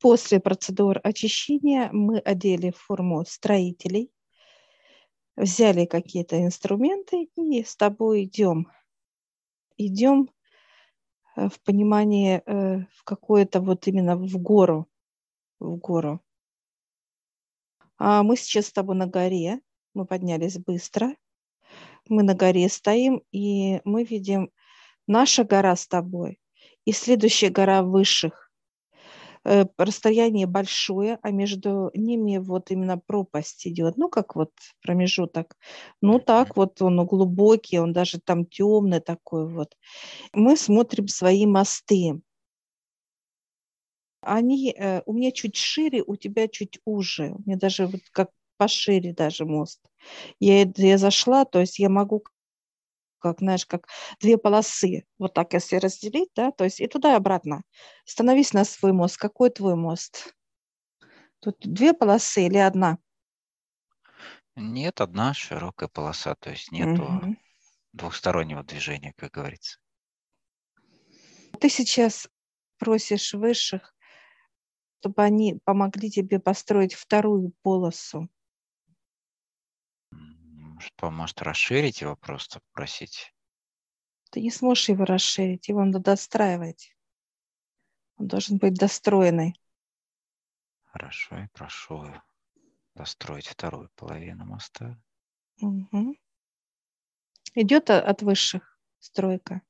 После процедур очищения мы одели форму строителей, взяли какие-то инструменты и с тобой идем. Идем э, в понимании э, в какое-то вот именно в гору, в гору. А мы сейчас с тобой на горе, мы поднялись быстро, мы на горе стоим, и мы видим наша гора с тобой и следующая гора высших. Э, расстояние большое, а между ними вот именно пропасть идет, ну, как вот промежуток. Ну, так вот он глубокий, он даже там темный такой вот. Мы смотрим свои мосты. Они э, у меня чуть шире, у тебя чуть уже. У меня даже вот как пошире даже мост. Я, я зашла, то есть я могу как, знаешь, как две полосы. Вот так, если разделить, да, то есть и туда и обратно. Становись на свой мост. Какой твой мост? Тут две полосы или одна? Нет, одна широкая полоса, то есть нету угу. двухстороннего движения, как говорится. Ты сейчас просишь высших, чтобы они помогли тебе построить вторую полосу что, может, расширить его просто, попросить? Ты не сможешь его расширить, его надо достраивать. Он должен быть достроенный. Хорошо, и прошу достроить вторую половину моста. Угу. Идет от высших стройка?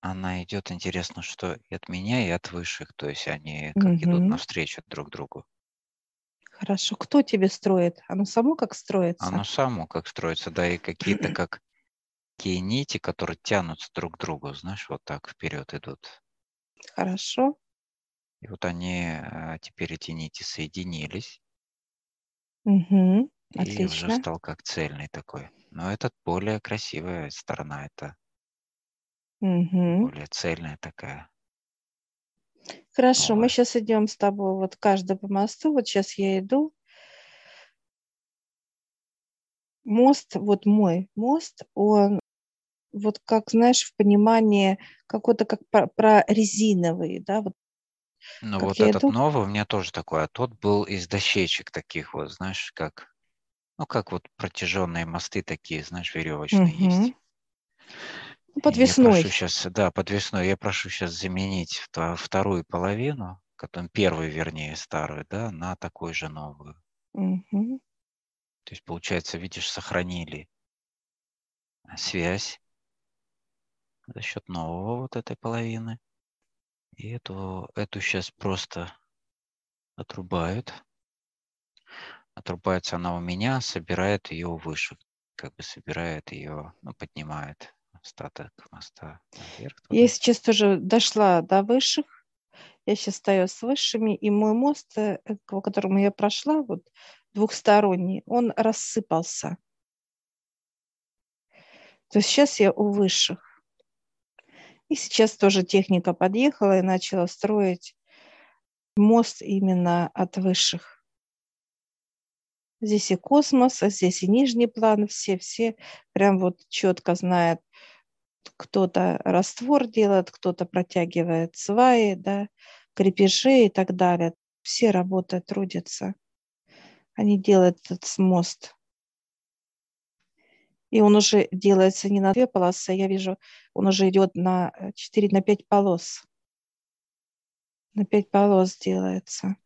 Она идет, интересно, что и от меня, и от высших. То есть они как угу. идут навстречу друг другу. Хорошо. Кто тебе строит? Оно само как строится? Оно само как строится, да, и какие-то как такие нити, которые тянутся друг к другу, знаешь, вот так вперед идут. Хорошо. И вот они, а, теперь эти нити соединились. Угу. И Отлично. уже стал как цельный такой. Но это более красивая сторона, это угу. более цельная такая. Хорошо, мы сейчас идем с тобой, вот каждый по мосту, вот сейчас я иду. Мост, вот мой мост, он вот как, знаешь, в понимании какой-то как прорезиновый, да, вот ну вот этот иду. новый у меня тоже такой, а тот был из дощечек таких вот, знаешь, как, ну как вот протяженные мосты такие, знаешь, веревочные угу. есть. Подвесной. Я прошу сейчас, да, подвесной. Я прошу сейчас заменить вторую половину, которую, первую, вернее, старую, да, на такую же новую. Угу. То есть, получается, видишь, сохранили связь за счет нового вот этой половины. И эту, эту сейчас просто отрубают. Отрубается она у меня, собирает ее выше, как бы собирает ее, ну, поднимает остаток моста наверх. Туда. Я сейчас тоже дошла до высших. Я сейчас стою с высшими, и мой мост, э, по которому я прошла, вот двухсторонний, он рассыпался. То есть сейчас я у высших. И сейчас тоже техника подъехала и начала строить мост именно от высших. Здесь и космос, а здесь и нижний план, все-все прям вот четко знают, кто-то раствор делает, кто-то протягивает сваи, да, крепежи и так далее. Все работают, трудятся. Они делают этот мост. И он уже делается не на две полосы, я вижу, он уже идет на 4, на 5 полос. На 5 полос делается.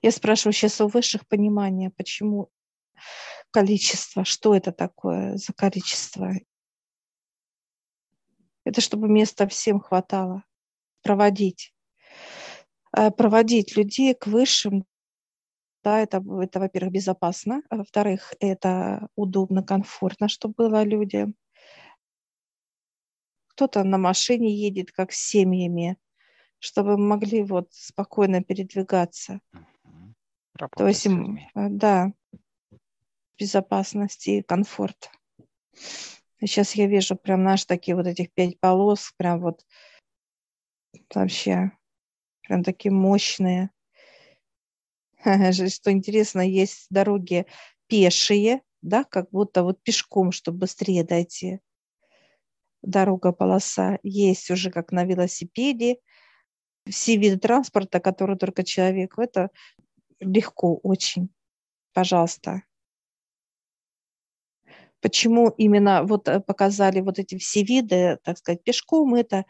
Я спрашиваю сейчас у высших понимания, почему количество, что это такое за количество. Это чтобы места всем хватало. Проводить. Э, проводить людей к высшим, да, это, это во-первых, безопасно, а во-вторых, это удобно, комфортно, чтобы было людям. Кто-то на машине едет, как с семьями, чтобы могли вот спокойно передвигаться. Работать То есть, да, безопасность и комфорт. Сейчас я вижу прям наши такие вот этих пять полос, прям вот вообще прям такие мощные. Что интересно, есть дороги пешие, да, как будто вот пешком, чтобы быстрее дойти. Дорога, полоса есть уже как на велосипеде. все виды транспорта, которые только человек. Это легко очень. Пожалуйста. Почему именно вот э, показали вот эти все виды, так сказать, пешком это,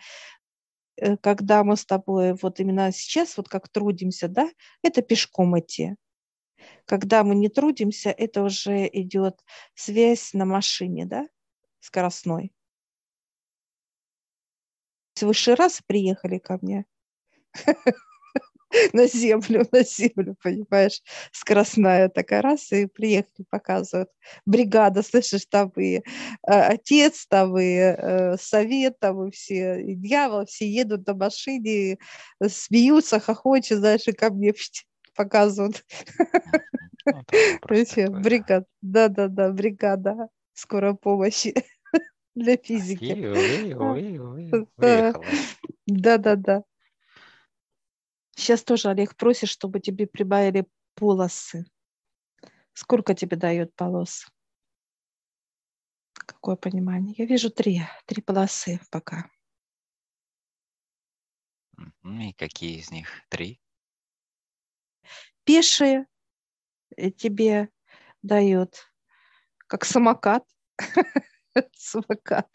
э, когда мы с тобой вот именно сейчас вот как трудимся, да, это пешком идти. Когда мы не трудимся, это уже идет связь на машине, да, скоростной. В высший раз приехали ко мне. на землю, на землю, понимаешь, скоростная такая раз, и приехали, показывают. Бригада, слышишь, там и э, отец, там и э, совет, там и все, и дьявол, все едут на машине, смеются, хохочут, знаешь, и ко мне показывают. Ну, бригада, да-да-да, бригада скорой помощи для физики. Да-да-да. Сейчас тоже Олег просит, чтобы тебе прибавили полосы. Сколько тебе дает полос? Какое понимание? Я вижу три, три полосы пока. И какие из них? Три? Пешие э, тебе дает, как самокат. Самокат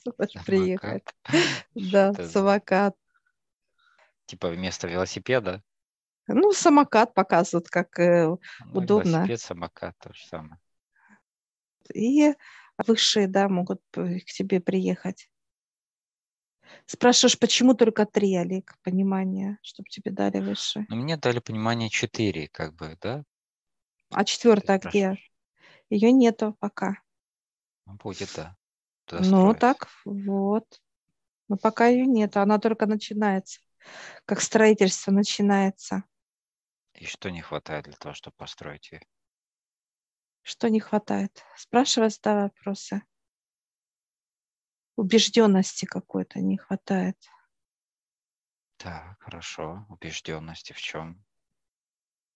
приехать. Да, самокат. Типа вместо велосипеда? Ну, самокат показывают, как э, ну, удобно. Велосипед, самокат, то же самое. И высшие, да, могут к тебе приехать. Спрашиваешь, почему только три, Олег, понимание, чтобы тебе дали высшие? Ну, мне дали понимание четыре, как бы, да? А четвертая где? Ее нету пока. Ну, будет, да. Туда ну, строить. так, вот. Но пока ее нет, она только начинается, как строительство начинается. И что не хватает для того, чтобы построить ее? Что не хватает? Спрашивай, задавай вопросы. Убежденности какой-то не хватает. Так, хорошо. Убежденности в чем?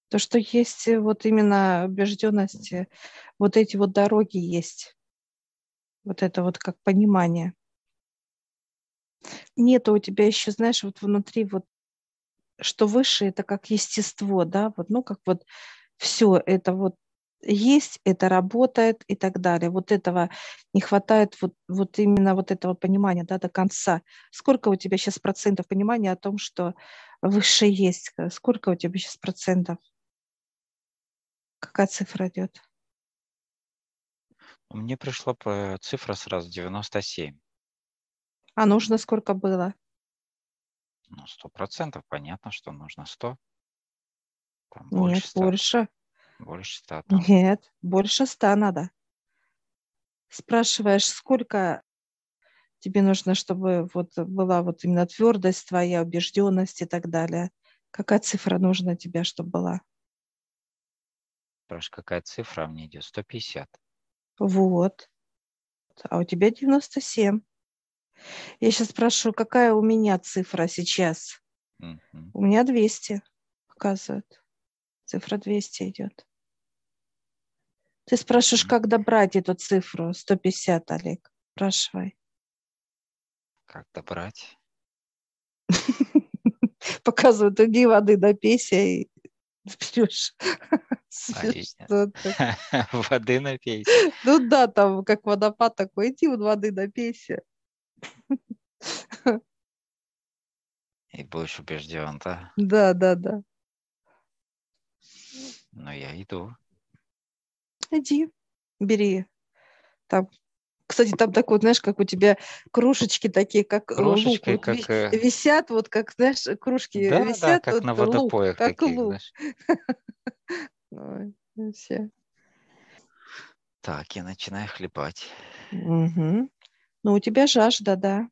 То, что есть э, вот именно убежденности, вот эти вот дороги есть. Вот это вот как понимание. Нет у тебя еще, знаешь, вот внутри вот что выше это как естество, да, вот, ну, как вот все это вот есть, это работает и так далее. Вот этого не хватает, вот, вот именно вот этого понимания, да, до конца. Сколько у тебя сейчас процентов понимания о том, что выше есть? Сколько у тебя сейчас процентов? Какая цифра идет? Мне пришла цифра сразу 97. А нужно сколько было? Ну, сто процентов понятно, что нужно сто. Там больше Нет, 100. больше. Больше ста. Нет, больше ста надо. Спрашиваешь, сколько тебе нужно, чтобы вот была вот именно твердость твоя, убежденность и так далее. Какая цифра нужна тебе, чтобы была? Спрашиваешь, какая цифра мне идет? 150. Вот. А у тебя 97. Я сейчас спрашиваю, какая у меня цифра сейчас? Mm-hmm. У меня 200 показывает. Цифра 200 идет. Ты спрашиваешь, как добрать эту цифру 150, Олег? Спрашивай. Как добрать? Показывают, иди воды допейся и пьешь. Воды напейся. Ну да, там как водопад такой, иди воды напейся. И будешь убежден, да? Да, да, да. Ну, я иду. Иди, бери. Там, кстати, там так вот, знаешь, как у тебя кружечки такие, как Кружечки, лук, как... Э, висят, вот как, знаешь, кружки да, висят. Да, как вот на водопоях лук, таких, как лук. Ой, вообще. Так, я начинаю хлебать. Угу. Ну, у тебя жажда, да.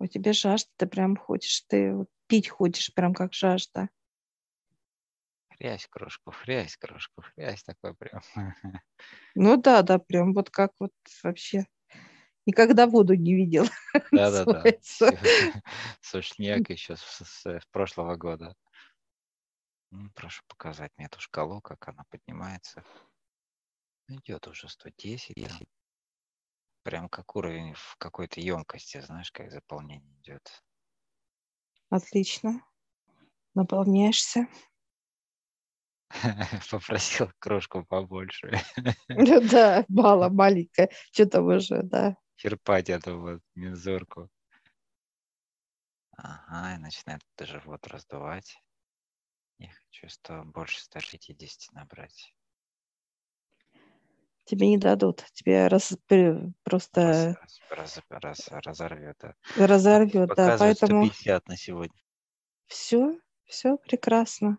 У тебя жажда, ты прям хочешь, ты вот пить хочешь, прям как жажда. Хрясь кружку, хрясь кружку, хрясь такой прям. Ну да, да, прям вот как вот вообще. Никогда воду не видел. Да-да-да. Сушняк еще с, прошлого года. Ну, прошу показать мне эту шкалу, как она поднимается. Идет уже 110 прям как уровень в какой-то емкости, знаешь, как заполнение идет. Отлично. Наполняешься. Попросил крошку побольше. Да, мало, маленькая. Что там уже, да. Черпать эту вот мензурку. Ага, и начинает живот раздувать. Я хочу 100, больше 150 набрать. Тебе не дадут. Тебе раз, просто раз, раз, раз, разорвет. Да. Разорвет, да. Поэтому 150 на сегодня. Все, все прекрасно.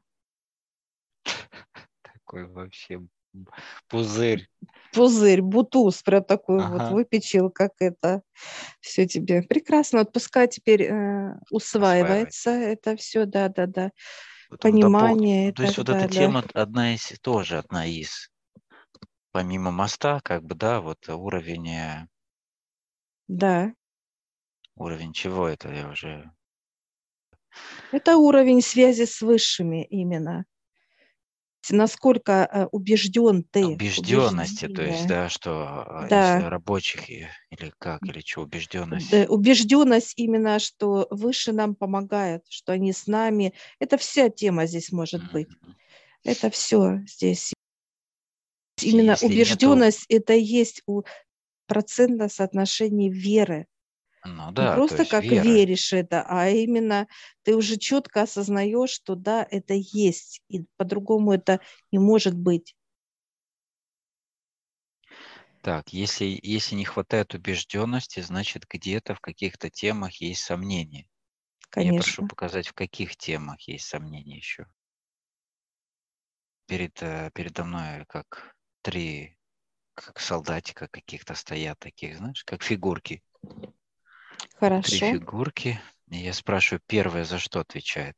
Такой вообще пузырь. Пузырь, бутуз, прям такой ага. вот выпечил, как это. Все тебе прекрасно. Вот пускай теперь э, усваивается это все, да, да, да. Понимание. То есть вот эта тема одна из, тоже одна из помимо моста, как бы, да, вот уровень... Э, да. Уровень чего это я уже... Это уровень связи с высшими именно. Насколько э, убежден ты. Убежденности, то есть, да, что э, да. рабочих или как, или что, убежденность. Да, убежденность именно, что выше нам помогает, что они с нами. Это вся тема здесь может mm-hmm. быть. Это все здесь именно Если убежденность нету... это есть у процентное соотношение веры. Ну, да, Не просто как вера. веришь это, а именно ты уже четко осознаешь, что да, это есть, и по-другому это не может быть. Так, если, если не хватает убежденности, значит где-то в каких-то темах есть сомнения. Конечно. Я прошу показать, в каких темах есть сомнения еще. Перед, э, передо мной как три как солдатика каких-то стоят таких, знаешь, как фигурки. Хорошо. Три фигурки. И я спрашиваю, первая за что отвечает?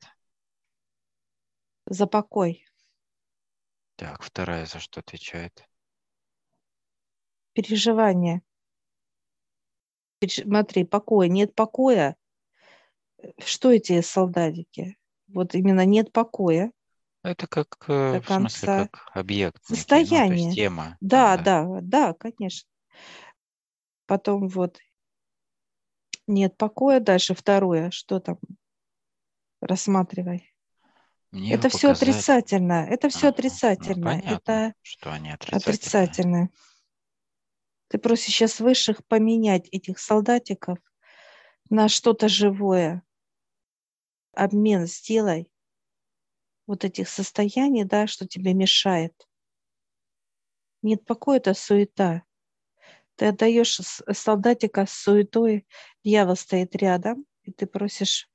За покой. Так, вторая за что отвечает? Переживание. Смотри, покоя. Нет покоя. Что эти солдатики? Вот именно нет покоя. Это как, э, до в смысле, как объект, некий, ну, то Состояние. есть тема. Да, да. да, да, конечно. Потом вот нет покоя. Дальше второе. Что там? Рассматривай. Мне Это все показать. отрицательно. Это все Ага, ну отрицательно. понятно, Это что они отрицательные. отрицательно. Ты просишь сейчас высших поменять этих солдатиков на что-то живое. Обмен сделай вот этих состояний, да, что тебе мешает. Нет покоя, это суета. Ты отдаешь солдатика с суетой, дьявол стоит рядом, и ты просишь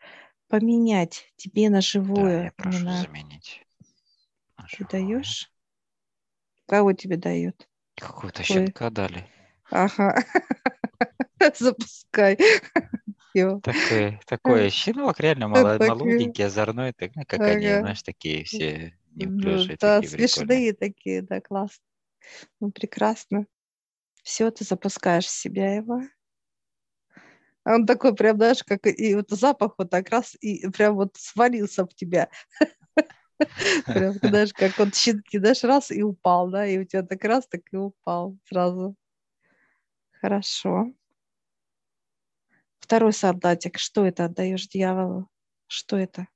поменять тебе на живое. Да, я прошу именно. заменить. На ты даешь? Кого тебе дает? Какого-то щенка дали. Ага. Запускай. Такой, такой щенок, реально мало, молоденький, озорной, так, ну, как ага. они, знаешь, такие все неуклюжие. Да, такие смешные такие, да, классно. Ну, прекрасно. Все, ты запускаешь в себя его. А он такой прям, знаешь, как и вот запах вот так раз и прям вот свалился в тебя. Прям, знаешь, как вот щенки, знаешь, раз и упал, да, и у тебя так раз, так и упал сразу. Хорошо. Второй солдатик, что это отдаешь дьяволу? Что это?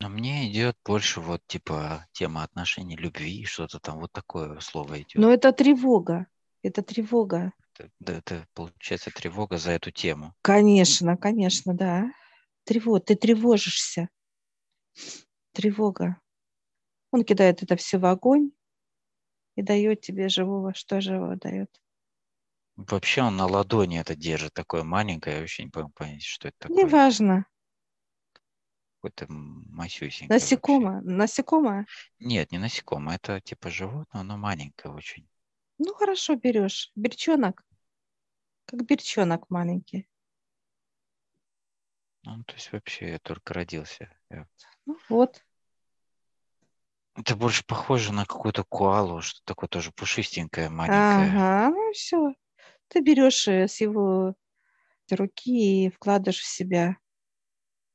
А мне идет больше вот типа тема отношений, любви, что-то там вот такое слово идет. Но это тревога. Это тревога. Это, да, это получается тревога за эту тему. Конечно, конечно, да. Тревога. Ты тревожишься. Тревога. Он кидает это все в огонь и дает тебе живого. Что живого дает? Вообще он на ладони это держит, такое маленькое, я вообще не могу понять, что это такое. Неважно. Какой-то масюсенький. Насекомое? Вообще. Насекомое? Нет, не насекомое, это типа животное, но маленькое очень. Ну хорошо, берешь. Берчонок. Как берчонок маленький. Ну, то есть вообще я только родился. Я... Ну вот. Это больше похоже на какую-то куалу, что такое тоже пушистенькое, маленькое. Ага, ну все. Ты берешь э, с его руки и вкладываешь в себя.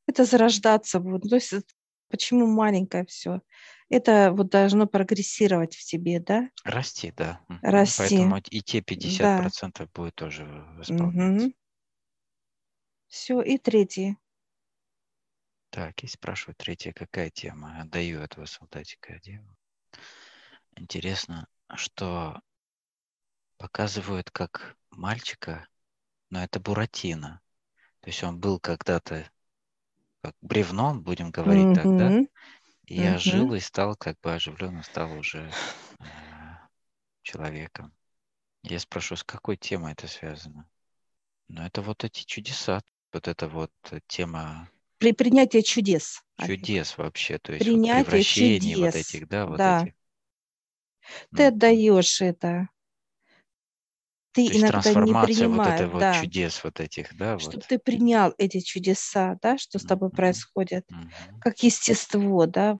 Это зарождаться будет. То есть почему маленькое все? Это вот должно прогрессировать в тебе, да? Расти, да. Расти. Поэтому и те 50% да. будет тоже восполняться. Угу. Все, и третий. Так, и спрашиваю, третья какая тема? Отдаю этого солдатика одеву. Интересно, что показывают как мальчика, но это Буратино. То есть он был когда-то как бревном, будем говорить mm-hmm. так, да? И mm-hmm. я жил и стал как бы оживленно, стал уже э, человеком. Я спрошу, с какой темой это связано? Ну, это вот эти чудеса, вот это вот тема при принятии чудес. Чудес вообще, то есть принятие вот превращение чудес. вот этих, да, вот да. этих. Ты отдаешь это. Ты то иногда не принимаешь, вот да. вот чудес вот этих, да, чтобы вот. ты принял эти чудеса, да, что с тобой mm-hmm. происходит, mm-hmm. как естество, да,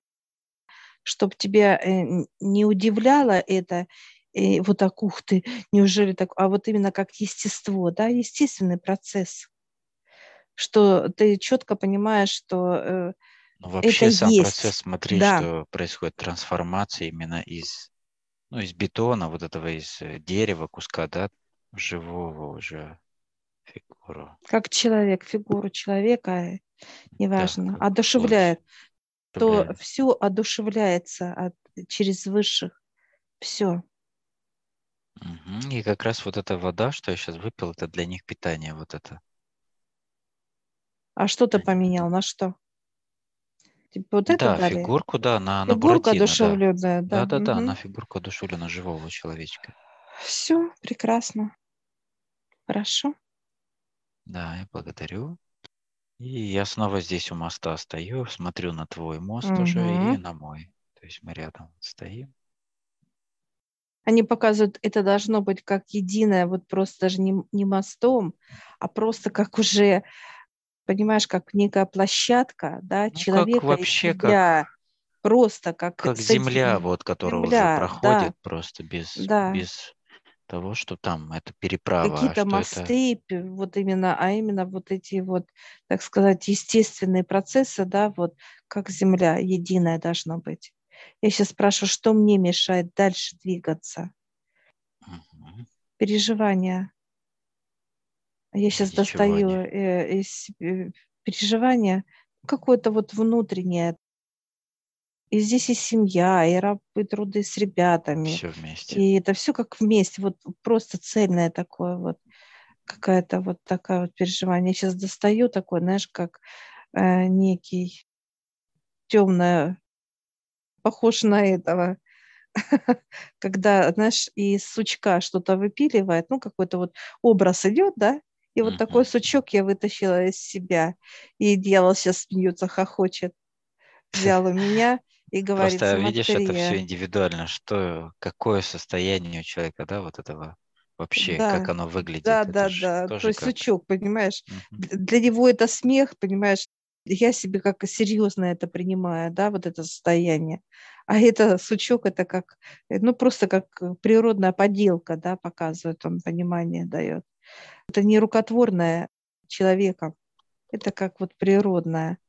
чтобы тебя э, не удивляло это, и вот так, ух ты, неужели так, а вот именно как естество, да, естественный процесс что ты четко понимаешь, что э, ну, вообще это сам есть. процесс, смотри, да. что происходит трансформация именно из, ну, из бетона, вот этого из э, дерева, куска, да, живого уже фигуру. Как человек, фигуру человека, э, неважно, да, одушевляет, то все одушевляется от, через высших, все. Угу. И как раз вот эта вода, что я сейчас выпил, это для них питание вот это. А что ты поменял? На что? Типа вот это Да, дали? фигурку, да, на, на Фигурка Буратино, одушевленная, да. да. Да-да-да, Мгм. на фигурку одушевлена живого человечка. Все, прекрасно. Хорошо. Да, я благодарю. И я снова здесь у моста стою, смотрю на твой мост уже и на мой. То есть мы рядом стоим. Они показывают, это должно быть как единое, вот просто даже не, не мостом, а просто как уже понимаешь, как некая площадка, да, ну, человека как вообще, себя, как, просто как как земля, вот, которая земля, уже проходит да, просто без да. без того, что там это переправа. А Какие-то мосты, это... вот именно, а именно вот эти вот, так сказать, естественные процессы, да, вот как земля единая должна быть. Я сейчас спрашиваю, что мне мешает дальше двигаться? Угу. Переживания. Я сейчас достаю э, э, переживания какое-то вот внутреннее. И здесь и семья, и, раб, и труды с ребятами. Все вместе. И это все как вместе, вот просто цельное такое вот, какая-то вот такая вот переживание. Я сейчас достаю такое, знаешь, как э, некий темное, похож на этого, когда, знаешь, из сучка что-то выпиливает, ну, какой-то вот образ идет, да, и вот такой сучок я вытащила из себя. И делал сейчас смеется, хохочет. Взял у меня и говорит, Просто видишь, это все индивидуально, что, какое состояние у человека, да, вот этого вообще, да. как оно выглядит. Да, это да, да. То есть как... сучок, понимаешь, угу. для него это смех, понимаешь, я себе как серьезно это принимаю, да, вот это состояние. А это сучок, это как, ну, просто как природная поделка, да, показывает он, понимание дает. Это не рукотворное человека, это как вот природное.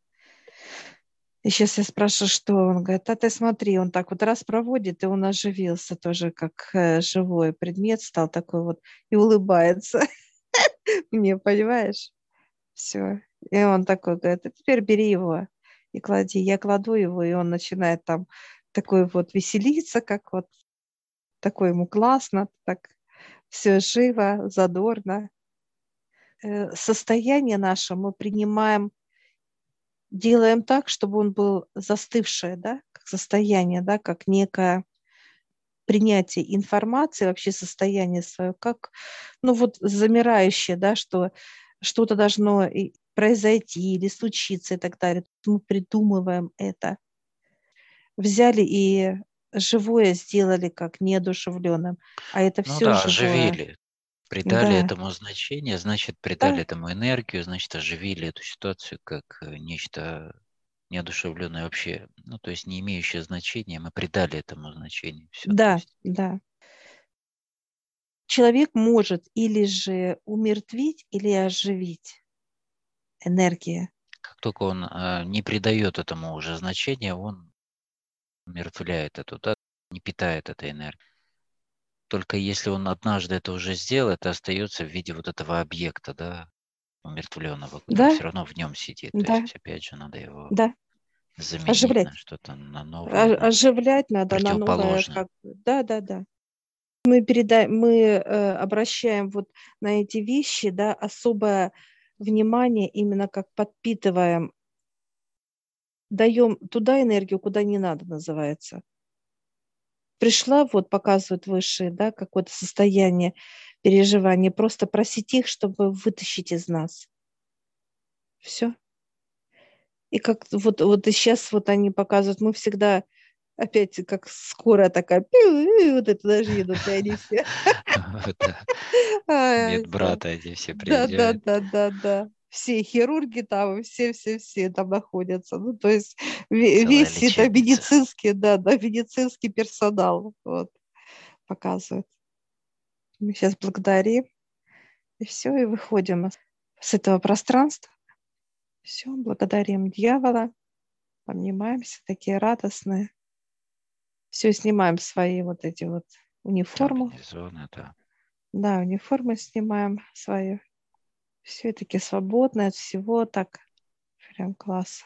И сейчас я спрашиваю, что он говорит, а ты смотри, он так вот раз проводит, и он оживился тоже, как э, живой предмет стал такой вот, и улыбается мне, понимаешь? Все. И он такой говорит, а теперь бери его и клади. Я кладу его, и он начинает там такой вот веселиться, как вот такой ему классно, так все живо, задорно. Э, состояние наше мы принимаем, делаем так, чтобы он был застывшее, да, как состояние, да, как некое принятие информации, вообще состояние свое, как, ну вот замирающее, да, что что-то должно произойти или случиться и так далее. Мы придумываем это. Взяли и живое сделали как неодушевленным, а это ну все да, живое. оживили. Придали да. этому значение, значит, придали да. этому энергию, значит, оживили эту ситуацию как э, нечто неодушевленное вообще, ну, то есть не имеющее значения, мы придали этому значение. Все, да, есть... да. Человек может или же умертвить, или оживить энергия. Как только он э, не придает этому уже значения, он умертвляет эту, да, не питает этой энергией. Только если он однажды это уже сделал, это остается в виде вот этого объекта, да, умертвленного, Да. все равно в нем сидит. То Да. есть, опять же, надо его Да, заменить Оживлять. на что-то, на новое. оживлять надо на новое. Как... Да, да, да. Мы передаем, мы э, обращаем вот на эти вещи, да, особое внимание, именно как подпитываем, даем туда энергию, куда не надо, называется. Пришла, вот показывают высшие, да, какое-то состояние переживания, просто просить их, чтобы вытащить из нас. Все. И как вот, вот и сейчас вот они показывают, мы всегда опять как скорая такая, вот это даже едут, и они все. Да. Ай, Медбрата эти все Да, да, приезжают. да, да, да. Все хирурги там, все-все-все там находятся. Ну, то есть Целая весь это лечебница. медицинский, да, да, медицинский персонал вот, показывает. Мы сейчас благодарим, и все, и выходим с этого пространства. Все, благодарим дьявола, обнимаемся, такие радостные. Все, снимаем свои вот эти вот униформу. Да. Да, униформы снимаем свою. Все таки свободны от всего, так прям класс.